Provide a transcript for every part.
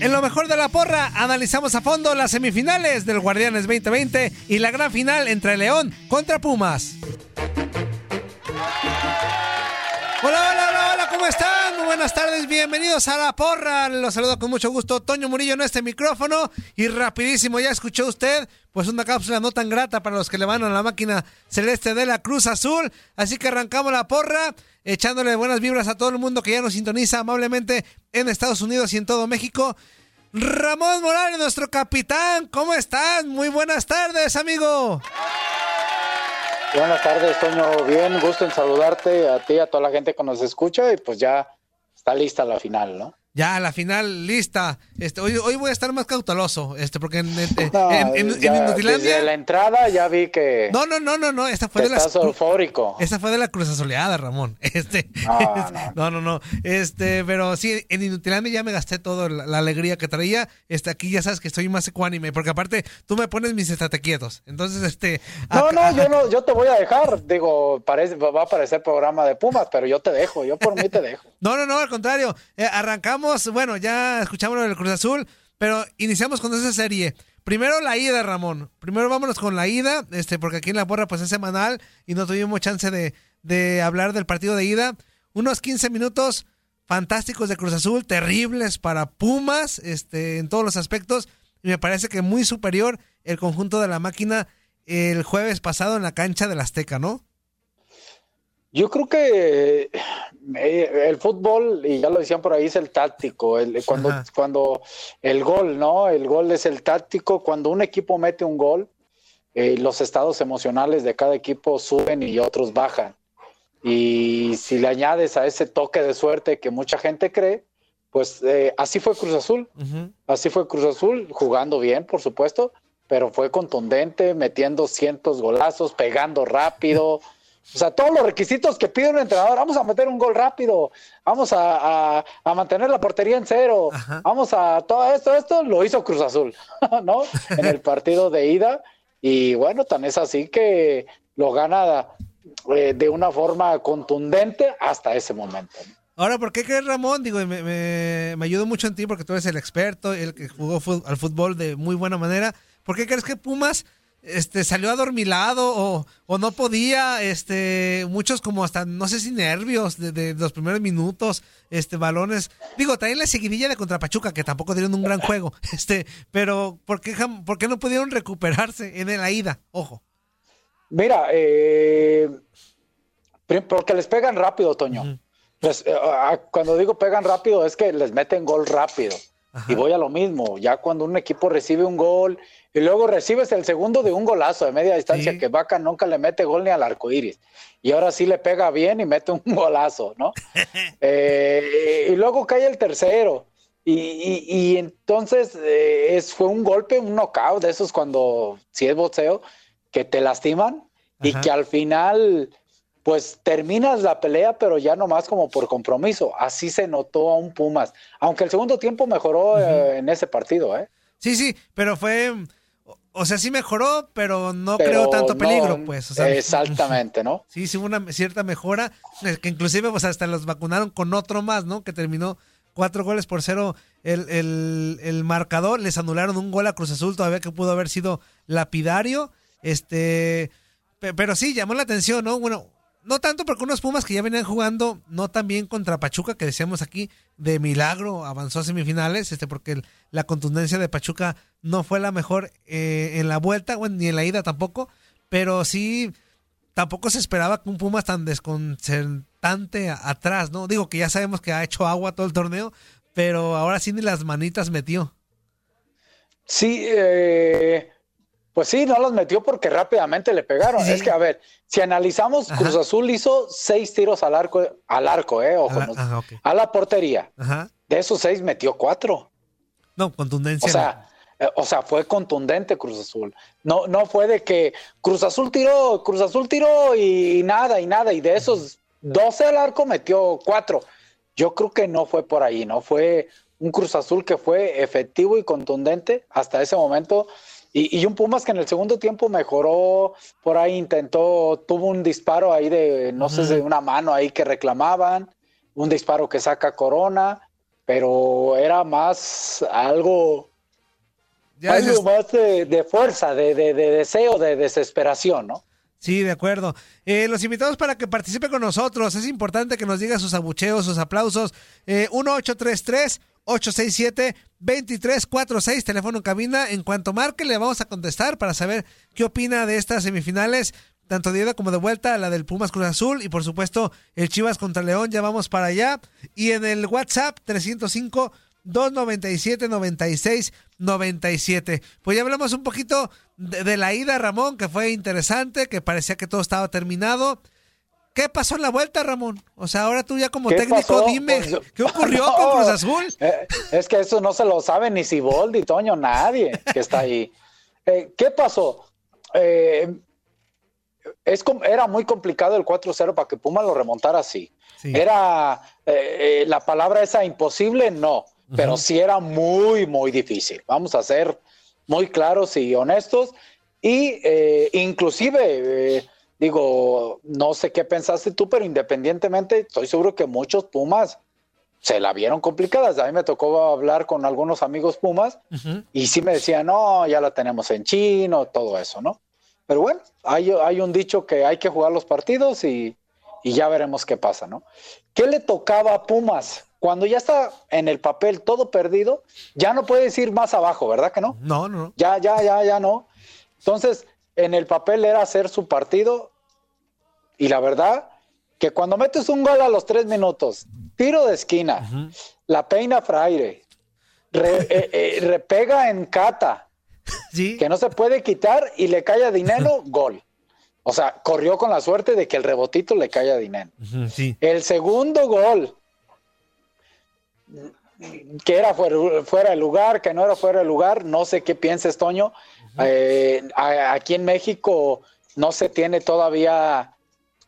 En lo mejor de la porra, analizamos a fondo las semifinales del Guardianes 2020 y la gran final entre León contra Pumas. ¿Cómo están? Muy buenas tardes, bienvenidos a la porra. Los saludo con mucho gusto, Toño Murillo en este micrófono. Y rapidísimo, ya escuchó usted, pues una cápsula no tan grata para los que le van a la máquina celeste de la Cruz Azul. Así que arrancamos la porra, echándole buenas vibras a todo el mundo que ya nos sintoniza amablemente en Estados Unidos y en todo México. Ramón Morales, nuestro capitán, ¿cómo estás? Muy buenas tardes, amigo. Buenas tardes, Toño. Bien, gusto en saludarte a ti, a toda la gente que nos escucha y pues ya está lista la final, ¿no? Ya, la final lista. Este, hoy, hoy voy a estar más cauteloso, este, porque en, en, No, en- en- ya en Inutilandia- Desde la entrada ya vi que No, no, no, no, no. Esta fue de estás eufórico. Esta fue de la cruz asoleada, Ramón. Este. No, no, no, no. Este, pero sí, en Inutilandia ya me gasté toda la, la alegría que traía. Este, aquí ya sabes que estoy más ecuánime, porque aparte tú me pones mis estatequietos. Entonces, este. No, acá- no, yo no, yo te voy a dejar. Digo, parece, va a parecer programa de Pumas, pero yo te dejo, yo por mí te dejo. No, no, no, al contrario. Eh, arrancamos, bueno, ya escuchamos lo del Cruz Azul, pero iniciamos con esa serie. Primero la ida, Ramón. Primero vámonos con la ida, este, porque aquí en la porra pues es semanal y no tuvimos chance de, de hablar del partido de ida. Unos 15 minutos fantásticos de Cruz Azul, terribles para Pumas, este, en todos los aspectos. Y me parece que muy superior el conjunto de la máquina el jueves pasado en la cancha del Azteca, ¿no? Yo creo que eh, el fútbol, y ya lo decían por ahí, es el táctico. El, cuando, Ajá. cuando el gol, ¿no? El gol es el táctico. Cuando un equipo mete un gol, eh, los estados emocionales de cada equipo suben y otros bajan. Y si le añades a ese toque de suerte que mucha gente cree, pues eh, así fue Cruz Azul. Así fue Cruz Azul, jugando bien, por supuesto, pero fue contundente, metiendo cientos golazos, pegando rápido. O sea, todos los requisitos que pide un entrenador. Vamos a meter un gol rápido, vamos a, a- a mantener la portería en cero, Ajá. vamos a todo esto, esto lo hizo Cruz Azul, ¿no? En el partido de ida. Y bueno, tan es así que lo gana eh, de una forma contundente hasta ese momento. Ahora, ¿por qué crees, Ramón? Digo, me, me, me ayudó mucho en ti porque tú eres el experto, el que jugó al fútbol de muy buena manera. ¿Por qué crees que Pumas este, salió adormilado o, o no podía? Este, muchos como hasta, no sé si nervios de, de los primeros minutos, este, balones. Digo, también la seguidilla de contra Pachuca, que tampoco dieron un gran juego. Este, pero ¿por qué, jam- por qué no pudieron recuperarse en la ida? Ojo. Mira, eh, porque les pegan rápido, Toño. Pues, eh, ah, cuando digo pegan rápido es que les meten gol rápido. Y voy a lo mismo, ya cuando un equipo recibe un gol y luego recibes el segundo de un golazo de media distancia que Vaca nunca le mete gol ni al arco iris. Y ahora sí le pega bien y mete un golazo, ¿no? Eh, y luego cae el tercero. Y, entonces eh, es, fue un golpe, un knockout de esos cuando, si es boxeo, que te lastiman y que al final pues terminas la pelea, pero ya nomás como por compromiso. Así se notó a un Pumas. Aunque el segundo tiempo mejoró eh, en ese partido, ¿eh? Sí, sí, pero fue. O sea, sí mejoró, pero no creó tanto peligro, pues. exactamente, ¿no? Sí, sí hubo una cierta mejora, eh, que inclusive pues hasta los vacunaron con otro más, ¿no? Que terminó cuatro goles por cero el, el, el marcador, les anularon un gol a Cruz Azul todavía que pudo haber sido lapidario, este, pero sí, llamó la atención, ¿no? Bueno, no tanto porque unos Pumas que ya venían jugando no tan bien contra Pachuca, que decíamos aquí, de milagro avanzó a semifinales, este, porque la contundencia de Pachuca no fue la mejor eh, en la vuelta, bueno, ni en la ida tampoco, pero sí, tampoco se esperaba que un Pumas tan desconcertante atrás, ¿no? Digo que ya sabemos que ha hecho agua todo el torneo, pero ahora sí ni las manitas metió. Sí, eh, pues sí, no los metió porque rápidamente le pegaron. Es que, a ver, si analizamos, Cruz Azul hizo seis tiros al arco, al arco, eh, ojo, a la portería. De esos seis metió cuatro. No, contundencia. O sea, eh, o sea, fue contundente Cruz Azul. No, no fue de que Cruz Azul tiró, Cruz Azul tiró y, nada, y nada. Y de esos 12 al arco metió cuatro. Yo creo que no fue por ahí, ¿no? Fue un Cruz Azul que fue efectivo y contundente hasta ese momento y, un Pumas que en el segundo tiempo mejoró, por ahí intentó, tuvo un disparo ahí de, no sé, de una mano ahí que reclamaban, un disparo que saca Corona, pero era más algo, algo más de, fuerza, de, deseo, de desesperación, ¿no? Sí, de acuerdo. Eh, los invitados para que participe con nosotros. Es importante que nos diga sus abucheos, sus aplausos. Eh, 1833 867-2346, teléfono en cabina. En cuanto marque, le vamos a contestar para saber qué opina de estas semifinales, tanto de ida como de vuelta, la del Pumas Cruz Azul y por supuesto el Chivas contra León, ya vamos para allá. Y en el WhatsApp 305 297 96 97. Pues ya hablamos un poquito de, de la ida, Ramón, que fue interesante, que parecía que todo estaba terminado. ¿Qué pasó en la vuelta, Ramón? O sea, ahora tú ya como técnico, dime, pues, ¿qué ocurrió con Cruz Azul? Eh, es que eso no se lo sabe ni Siboldi, Toño, nadie que está ahí. Eh, ¿Qué pasó? Eh, es, era muy complicado el 4-0 para que Puma lo remontara así. Era la palabra esa imposible, no, pero sí era muy, muy difícil. Vamos a ser muy claros y honestos. Y inclusive Digo, no sé qué pensaste tú, pero independientemente, estoy seguro que muchos Pumas se la vieron complicadas. A mí me tocó hablar con algunos amigos Pumas y sí me decían, no, ya la tenemos en chino, todo eso, ¿no? Pero bueno, hay, hay un dicho que hay que jugar los partidos y, y ya veremos qué pasa, ¿no? ¿Qué le tocaba a Pumas? Cuando ya está en el papel todo perdido, ya no puedes ir más abajo, ¿verdad que no? No, no. Ya, ya, ya, ya no. Entonces, en el papel era hacer su partido y la verdad que cuando metes un gol a los tres minutos, tiro de esquina, la peina Fraire, eh, eh, repega en Cata, que no se puede quitar y le cae a Dinero, gol. O sea, corrió con la suerte de que el rebotito le cae a Dinero. El segundo gol, que era fuera, de lugar, que no era fuera de lugar, no sé qué pienses, Toño. Eh, aquí en México no se tiene todavía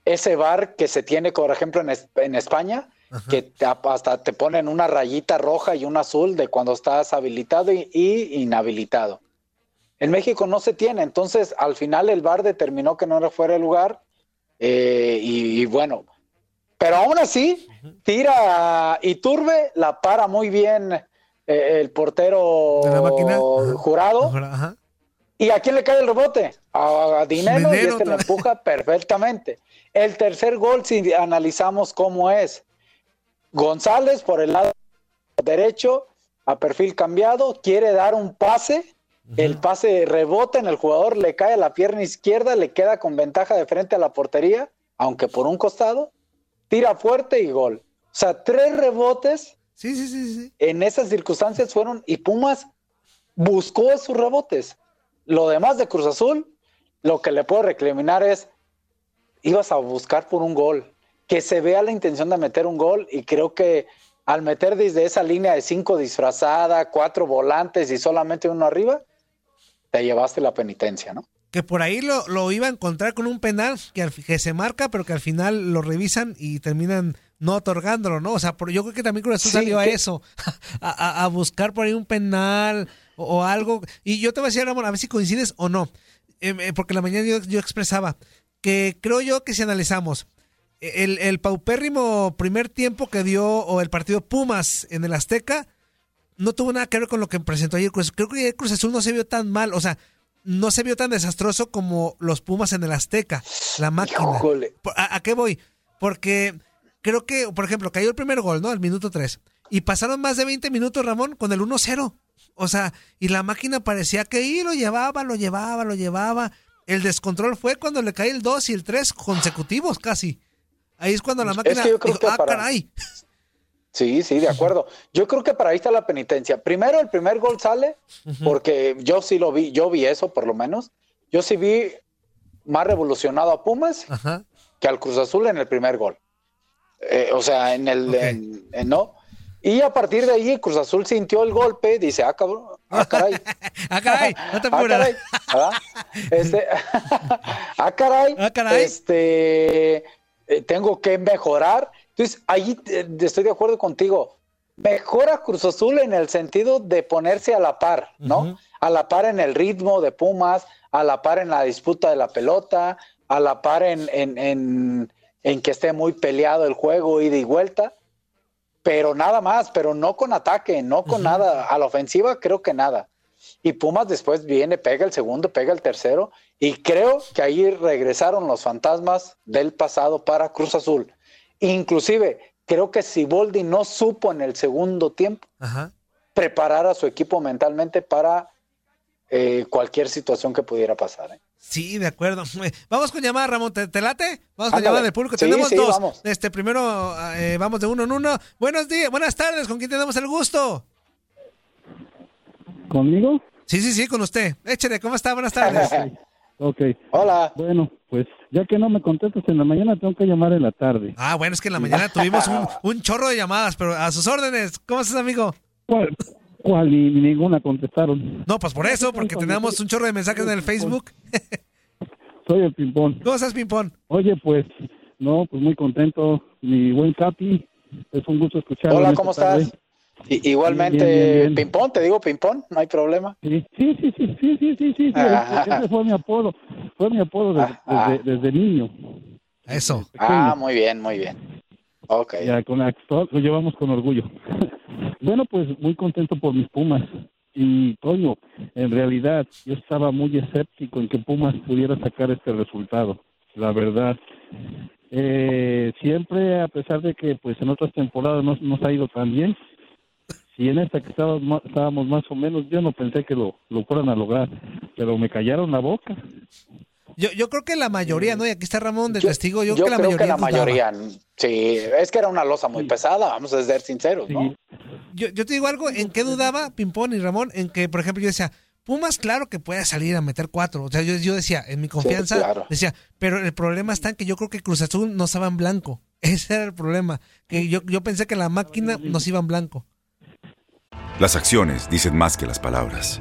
ese bar que se tiene, por ejemplo, en, España, que hasta te ponen una rayita roja y una azul de cuando estás habilitado y, inhabilitado. En México no se tiene, entonces al final el bar determinó que no era fuera de lugar eh, y, bueno, pero aún así tira y turbe, la para muy bien eh, el portero jurado. ¿Y a quién le cae el rebote? A, Dinero, y este lo empuja perfectamente. El tercer gol, si analizamos cómo es, González por el lado derecho, a perfil cambiado, quiere dar un pase, el pase rebota en el jugador, le cae a la pierna izquierda, le queda con ventaja de frente a la portería, aunque por un costado, tira fuerte y gol. O sea, tres rebotes Sí, sí, sí, sí. en esas circunstancias fueron y Pumas buscó esos rebotes. Lo demás de Cruz Azul, lo que le puedo recriminar es, ibas a buscar por un gol, que se vea la intención de meter un gol y creo que al meter desde esa línea de cinco disfrazada, cuatro volantes y solamente uno arriba, te llevaste la penitencia, ¿no? Que por ahí lo, lo iba a encontrar con un penal que, al- que se marca, pero que al final lo revisan y terminan no otorgándolo, ¿no? O sea, por- yo creo que también Cruz Azul Sí, salió a eso, a, a- a buscar por ahí un penal o, o algo. Y yo te voy a decir, Ramón, a ver si coincides o no. Eh, eh, porque la mañana yo, yo expresaba que creo yo que si analizamos el, el paupérrimo primer tiempo que dio o el partido Pumas en el Azteca, no tuvo nada que ver con lo que presentó ayer Cruz. Creo que ayer Cruz Azul no se vio tan mal, o sea, no se vio tan desastroso como los Pumas en el Azteca, la máquina. Híjole. Por- ¿A, a qué voy? Porque creo que, por ejemplo, cayó el primer gol, ¿no? Al minuto 3. Y pasaron más de 20 minutos, Ramón, con el 1-0. O sea, y la máquina parecía que ahí lo llevaba, lo llevaba, lo llevaba. El descontrol fue cuando le cae el 2 y el 3 consecutivos casi. Ahí es cuando la Es máquina que yo creo dijo, que ah, para- caray. Sí, sí, de acuerdo. Yo creo que para ahí está la penitencia. Primero, el primer gol sale, porque yo sí lo vi, yo vi eso por lo menos. Yo sí vi más revolucionado a Pumas que al Cruz Azul en el primer gol. Eh, o sea, en el, Ok. en- en- no. Y a partir de ahí, Cruz Azul sintió el golpe, dice, ah, cabrón, ah, caray. Ah, caray, no te Ah, caray, ¿verdad? Este, ah, caray. Ah, caray. Este, eh, tengo que mejorar. Entonces, ahí eh, estoy de acuerdo contigo. Mejora Cruz Azul en el sentido de ponerse a la par, ¿no? A la par en el ritmo de Pumas, a la par en la disputa de la pelota, a la par en, en, en, en que esté muy peleado el juego, ida y vuelta. Pero nada más, pero no con ataque, no con nada. A la ofensiva creo que nada. Y Pumas después viene, pega el segundo, pega el tercero. Y creo que ahí regresaron los fantasmas del pasado para Cruz Azul. Inclusive, creo que Siboldi no supo en el segundo tiempo Ajá. preparar a su equipo mentalmente para eh, cualquier situación que pudiera pasar. ¿eh? Sí, de acuerdo. Vamos con llamada, Ramón. ¿Te, te late? Vamos con Ándale. llamada del público. Sí, tenemos sí, dos. vamos. Este, primero, eh, vamos de uno en uno. Buenos días, buenas tardes. ¿Con quién tenemos el gusto? ¿Conmigo? Sí, sí, sí, con usted. Échale, ¿cómo está? Buenas tardes. Ok. Hola. Bueno, pues ya que no me contestas en la mañana, tengo que llamar en la tarde. Ah, bueno, es que en la mañana tuvimos un, un chorro de llamadas, pero a sus órdenes. ¿Cómo estás, amigo? ¿Cuál? ¿Cuál? Ni, ni ninguna contestaron. No, pues por eso, porque tenemos un chorro de mensajes en el Facebook. Soy el Pimpón. ¿Cómo estás, Pimpón? Oye, pues, no, pues muy contento. Mi buen Capi, es un gusto escucharlo. Hola, ¿cómo tarde. estás? I- igualmente. Pimpón, te digo Pimpón, no hay problema. Sí, sí, sí, sí, sí, sí, sí, sí. Ah. Ese fue mi apodo. Fue mi apodo desde, Ah. desde, desde niño. Eso. Ah, muy bien, muy bien. Ok. Ya con la, lo llevamos con orgullo. bueno, pues muy contento por mis Pumas. Y Toño, en realidad yo estaba muy escéptico en que Pumas pudiera sacar este resultado. La verdad. Eh, siempre, a pesar de que pues en otras temporadas no nos ha ido tan bien, si en esta que estábamos, estábamos más o menos, yo no pensé que lo, lo fueran a lograr, pero me callaron la boca. Yo, yo creo que la mayoría, ¿no? Y aquí está Ramón de Yo, testigo. Yo, yo creo que la creo mayoría. que la dudaba. mayoría, sí, es que era una losa muy pesada, vamos a ser sinceros, ¿no? Yo, yo te digo algo, ¿en qué dudaba Pimpón y Ramón? En que, por ejemplo, yo decía, Pumas, claro que puede salir a meter cuatro. O sea, yo, yo decía, en mi confianza, claro. decía, pero el problema está en que yo creo que Cruz Azul nos iba en blanco. Ese era el problema. Que yo, yo pensé que la máquina nos iba en blanco. Las acciones dicen más que las palabras.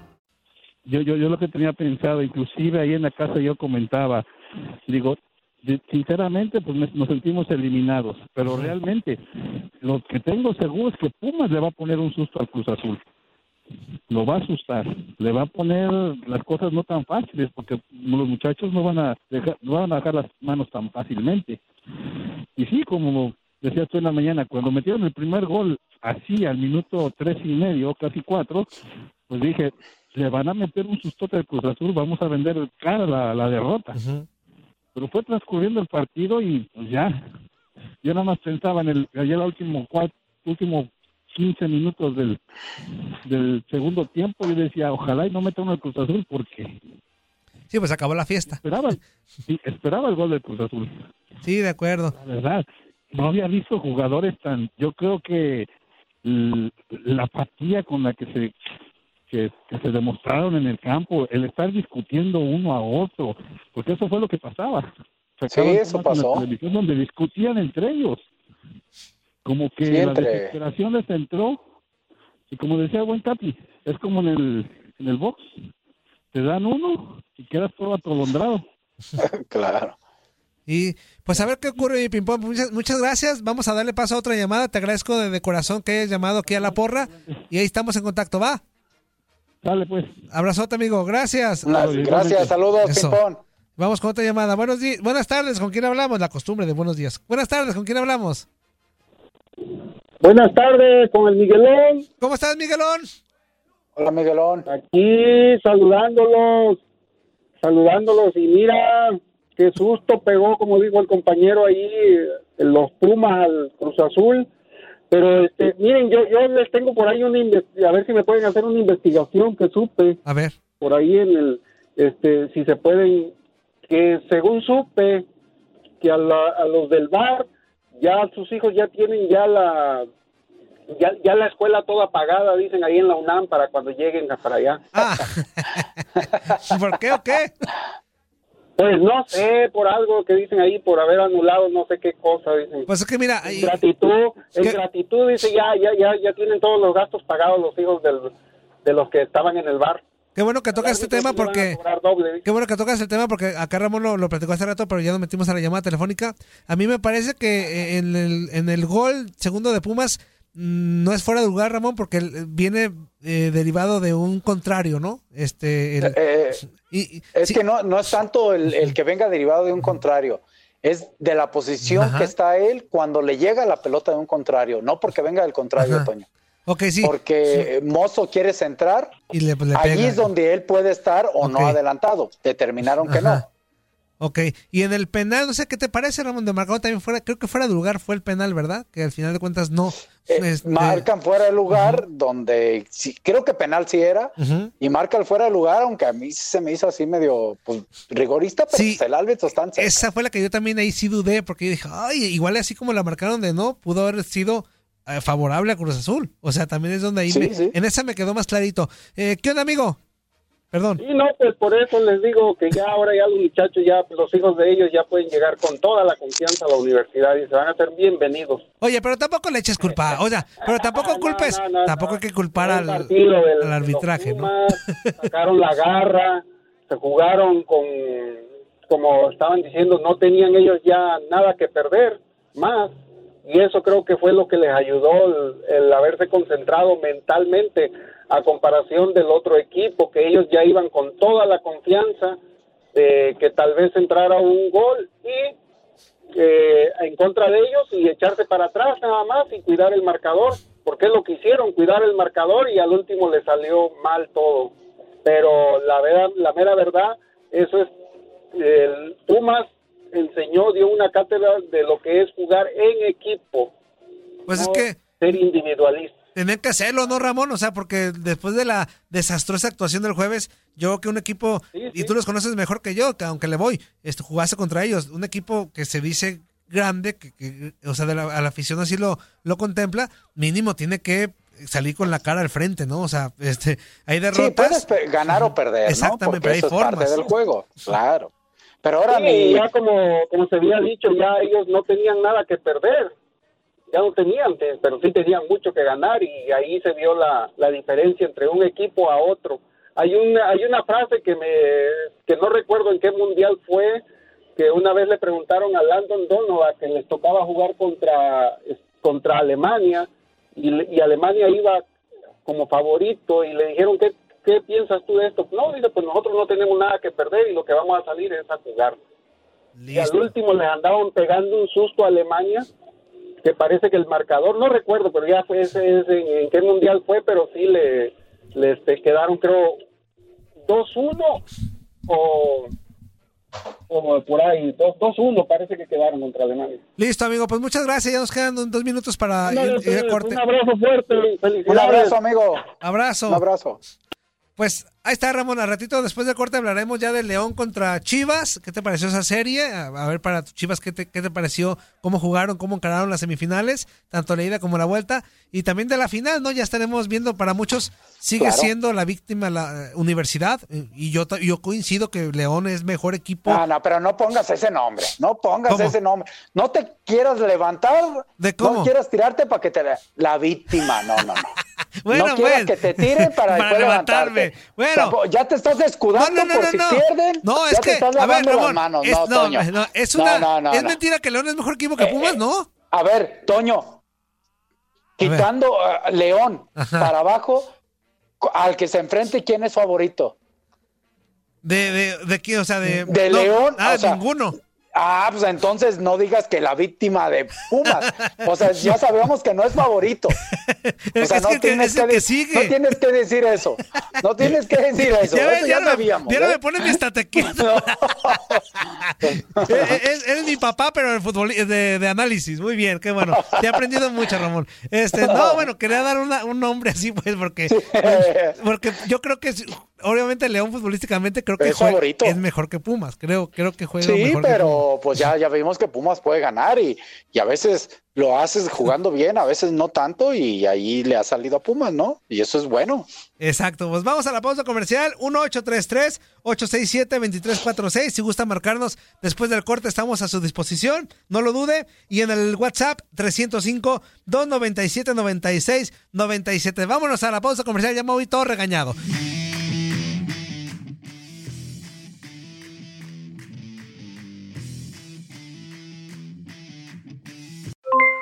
Yo, yo, yo lo que tenía pensado, inclusive ahí en la casa yo comentaba, digo, sinceramente pues nos sentimos eliminados, pero realmente lo que tengo seguro es que Pumas le va a poner un susto al Cruz Azul. Lo va a asustar, le va a poner las cosas no tan fáciles, porque los muchachos no van a dejar, no van a dejar las manos tan fácilmente. Y sí, como decías tú en la mañana, cuando metieron el primer gol así al minuto tres y medio, casi cuatro, pues dije, le van a meter un sustote al Cruz Azul, vamos a vender cara la, la derrota. Pero fue transcurriendo el partido y pues ya, yo nada más pensaba en el, ayer el último cuatro, último 15 minutos del, del segundo tiempo y decía, ojalá y no metan al Cruz Azul porque Sí, pues acabó la fiesta. esperaba, sí, esperaba el gol del Cruz Azul. Sí, de acuerdo. La verdad, no había visto jugadores tan, yo creo que la apatía con la que se que, que se demostraron en el campo, el estar discutiendo uno a otro, porque eso fue lo que pasaba. Sacaban eso temas en la pasó. televisión donde discutían entre ellos. Como que la desesperación les entró y como decía buen Capi, es como en el, en el box, te dan uno y quedas todo atolondrado. claro. Y pues a ver qué ocurre, mi ping-pong. Muchas, muchas gracias. Vamos a darle paso a otra llamada. Te agradezco de, de corazón que hayas llamado aquí a la porra. Y ahí estamos en contacto, ¿va? Dale, pues. Abrazote, amigo. Gracias. Gracias, saludos, Eso. Pimpón. Vamos con otra llamada. Buenos días. Buenas tardes. ¿Con quién hablamos? La costumbre de buenos días. Buenas tardes. ¿Con quién hablamos? Buenas tardes, con el Miguelón. ¿Cómo estás, Miguelón? Hola, Miguelón. Aquí saludándolos, saludándolos y mira qué susto pegó, como dijo el compañero ahí, en los Pumas al Cruz Azul. Pero este, miren, yo, yo les tengo por ahí una a ver si me pueden hacer una investigación que supe. A ver. Por ahí en el, este, si se pueden, que según supe, que a, la- a los del bar, ya sus hijos ya tienen ya la, ya, ya la escuela toda pagada, dicen ahí en la UNAM, para cuando lleguen a- para allá. ¿Por qué o qué? Pues no sé, por algo que dicen ahí, por haber anulado no sé qué cosa, dicen. Pues es que mira, En gratitud, en gratitud dice ya, ya, ya, ya tienen todos los gastos pagados los hijos del, de los que estaban en el bar. Qué bueno que tocas este tema porque... Qué bueno que tocas el tema porque acá Ramón lo, lo platicó hace rato, pero ya nos metimos a la llamada telefónica. A mí me parece que eh, en el, en el gol segundo de Pumas mm, no es fuera de lugar, Ramón, porque viene eh, derivado de un contrario, ¿no? Este, el- Eh, y- es que no, no es tanto el, el que venga derivado de un contrario, es de la posición Ajá. que está él cuando le llega la pelota de un contrario, no porque venga del contrario, Ajá. Toño. ok, sí. Porque eh, Mozo quiere centrar, Y le, le allí pega. es donde él puede estar o no adelantado. Determinaron que no. Ok, y en el penal, no sé qué te parece, Ramón, de marcado también fuera, creo que fuera de lugar fue el penal, ¿verdad? Que al final de cuentas no. este, Marcan fuera de lugar donde sí, creo que penal sí era y marca el fuera de lugar, aunque a mí se me hizo así medio pues, rigorista, pero Sí. pues, el árbitro está. Esa fue la que yo también ahí sí dudé, porque yo dije, ay, igual así como la marcaron de no, pudo haber sido eh, favorable a Cruz Azul. O sea, también es donde ahí Sí, me- sí. en esa me quedó más clarito. Eh, ¿Qué onda, amigo? Perdón. Y no, pues por eso les digo que ya ahora ya los muchachos, ya los hijos de ellos ya pueden llegar con toda la confianza a la universidad y se van a ser bienvenidos. Oye, pero tampoco le eches culpa. O sea, pero tampoco culpes, tampoco hay que culpar al, del- al arbitraje, ¿no? sacaron la garra, se jugaron con, como estaban diciendo, no tenían ellos ya nada que perder más. Y eso creo que fue lo que les ayudó el, el haberse concentrado mentalmente a comparación del otro equipo, que ellos ya iban con toda la confianza de que tal vez entrara un gol y eh, en contra de ellos y echarse para atrás nada más y cuidar el marcador, porque es lo que hicieron, cuidar el marcador y al último le salió mal todo. Pero la, verdad, la mera verdad, eso es, el Pumas enseñó, dio una cátedra de lo que es jugar en equipo, Pues no es que ser individualista. Tener que hacerlo, ¿no, Ramón? O sea, porque después de la desastrosa actuación del jueves, yo creo que un equipo, y tú los conoces mejor que yo, que aunque le voy, este, jugaste contra ellos, un equipo que se dice grande, que, que, o sea, de la, a la afición así lo, lo contempla, mínimo tiene que salir con la cara al frente, ¿no? O sea, este, hay derrotas. Sí, puedes ganar o perder, ¿no? Exactamente, Porque pero hay eso es parte formas. del juego, claro. Pero ahora Sí, mi- ya como, como se había dicho, ya ellos no tenían nada que perder. Ya no tenían, te- pero sí tenían mucho que ganar y ahí se vio la, la diferencia entre un equipo a otro. Hay una, hay una frase que me que no recuerdo en qué mundial fue, que una vez le preguntaron a Landon Donovan que les tocaba jugar contra, contra Alemania y, le- y Alemania iba como favorito y le dijeron, ¿qué, ¿qué piensas tú de esto? No, dice, pues nosotros no tenemos nada que perder y lo que vamos a salir es a jugar. Y al último les andaban pegando un susto a Alemania que parece que el marcador, no recuerdo, pero ya fue ese, ese en qué mundial fue, pero sí le, le este, quedaron creo 2-1 o, o por ahí, 2-1 parece que quedaron contra Alemania. Listo, amigo, pues muchas gracias. Ya nos quedan dos minutos para ir, ir a corte. Un abrazo fuerte, felicidades. Un abrazo, amigo. Abrazo. Un abrazo. Pues ahí está, Ramón. A ratito después del corte hablaremos ya de León contra Chivas. ¿Qué te pareció esa serie? A, ver, para Chivas, ¿qué te, ¿qué te pareció? ¿Cómo jugaron? ¿Cómo encararon las semifinales? Tanto la ida como la vuelta. Y también de la final, ¿no? Ya estaremos viendo, para muchos sigue Claro. siendo la víctima la eh, universidad. Y yo, yo coincido que León es mejor equipo. No, no, pero no pongas ese nombre. No pongas ¿Cómo? ese nombre. No te quieras levantar. ¿De cómo? No quieras tirarte para que te... la- víctima, no, no, no. Bueno, no quieras que te tiren para, Para después levantarme. levantarte. Bueno. Tampoco- ya te estás escudando No, no, no, por si pierden. No, ya es te que, estás a ver, Ramón, manos. es, no, una, es mentira que León es mejor equipo que Pumas, ¿no? A ver, Toño, quitando a León Ajá. para abajo, al que se enfrente, ¿quién es favorito? De, de, de quién, o sea, de... De León, Ah, o sea, ninguno. Ah, pues entonces no digas que la víctima de Pumas. O sea, ya sabemos que no es favorito. O sea, Es no que- tienes que, que sigue. no tienes que decir eso. No tienes que decir eso. Ya, Eso ya sabíamos. ya no ¿eh? me pone mi estatequito. es, es mi papá, pero el fútbol de, de análisis. Muy bien, qué bueno. Te he aprendido mucho, Ramón. Este, no, bueno, quería dar una- un nombre así, pues, porque, porque yo creo que es- obviamente León futbolísticamente creo que Es juega- favorito. es mejor que Pumas. Creo, creo que juega Sí, mejor Pumas. pero pues ya, ya vimos que Pumas puede ganar y, y a veces lo haces jugando bien, a veces no tanto y ahí le ha salido a Pumas, ¿no? Y eso es bueno. Exacto, pues vamos a la pausa comercial 1833-867-2346. Si gusta marcarnos después del corte, estamos a su disposición, no lo dude. Y en el WhatsApp 305-297-96-97. Vámonos a la pausa comercial, ya me voy todo regañado.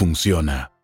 funciona.